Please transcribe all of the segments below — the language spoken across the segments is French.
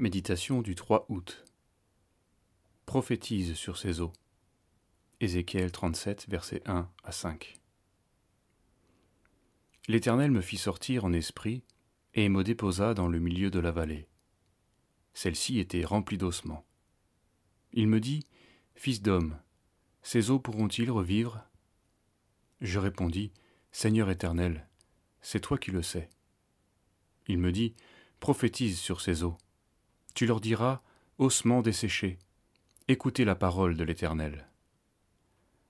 Méditation du 3 août. Prophétise sur ces eaux. Ézéchiel 37, versets 1 à 5. L'Éternel me fit sortir en esprit et me déposa dans le milieu de la vallée. Celle-ci était remplie d'ossements. Il me dit, Fils d'homme, ces eaux pourront-ils revivre? Je répondis, Seigneur éternel, c'est toi qui le sais. Il me dit, Prophétise sur ces eaux. Tu leur diras, ossements desséchés, écoutez la parole de l'Éternel.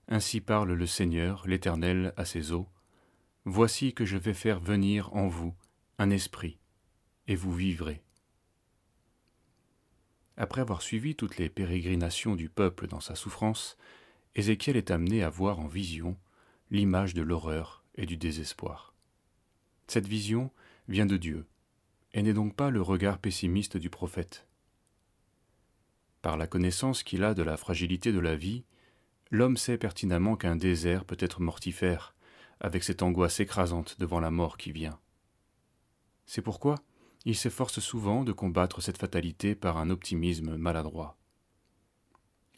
Ainsi parle le Seigneur, l'Éternel, à ses eaux. Voici que je vais faire venir en vous un esprit, et vous vivrez. Après avoir suivi toutes les pérégrinations du peuple dans sa souffrance, Ézéchiel est amené à voir en vision l'image de l'horreur et du désespoir. Cette vision vient de Dieu, et n'est donc pas le regard pessimiste du prophète. Par la connaissance qu'il a de la fragilité de la vie, l'homme sait pertinemment qu'un désert peut être mortifère, avec cette angoisse écrasante devant la mort qui vient. C'est pourquoi il s'efforce souvent de combattre cette fatalité par un optimisme maladroit.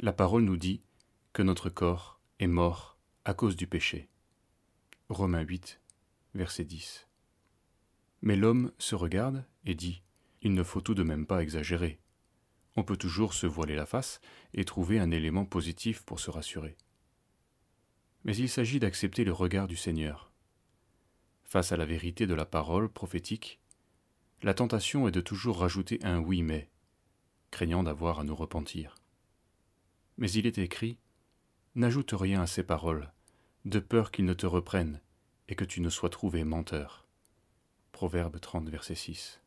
La parole nous dit que notre corps est mort à cause du péché. Romains 8, verset 10. Mais l'homme se regarde et dit Il ne faut tout de même pas exagérer. On peut toujours se voiler la face et trouver un élément positif pour se rassurer. Mais il s'agit d'accepter le regard du Seigneur. Face à la vérité de la parole prophétique, la tentation est de toujours rajouter un oui mais, craignant d'avoir à nous repentir. Mais il est écrit N'ajoute rien à ces paroles, de peur qu'ils ne te reprennent et que tu ne sois trouvé menteur. Proverbe 30, verset 6.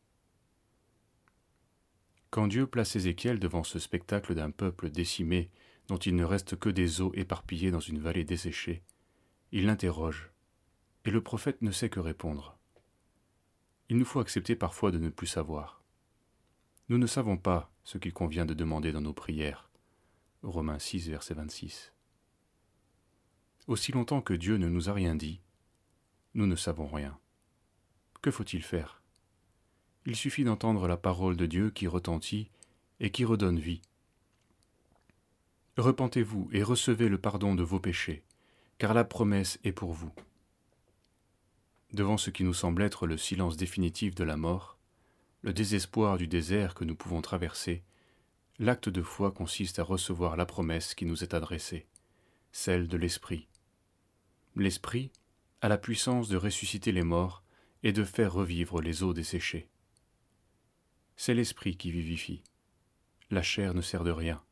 Quand Dieu place Ézéchiel devant ce spectacle d'un peuple décimé, dont il ne reste que des eaux éparpillées dans une vallée desséchée, il l'interroge, et le prophète ne sait que répondre. Il nous faut accepter parfois de ne plus savoir. Nous ne savons pas ce qu'il convient de demander dans nos prières. Romains 6, verset 26. Aussi longtemps que Dieu ne nous a rien dit, nous ne savons rien. Que faut-il faire? Il suffit d'entendre la parole de Dieu qui retentit et qui redonne vie. Repentez-vous et recevez le pardon de vos péchés, car la promesse est pour vous. Devant ce qui nous semble être le silence définitif de la mort, le désespoir du désert que nous pouvons traverser, l'acte de foi consiste à recevoir la promesse qui nous est adressée, celle de l'Esprit. L'Esprit a la puissance de ressusciter les morts et de faire revivre les eaux desséchées. C'est l'esprit qui vivifie. La chair ne sert de rien.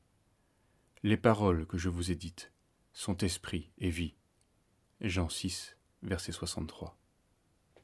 Les paroles que je vous ai dites sont esprit et vie. Jean 6, verset 63.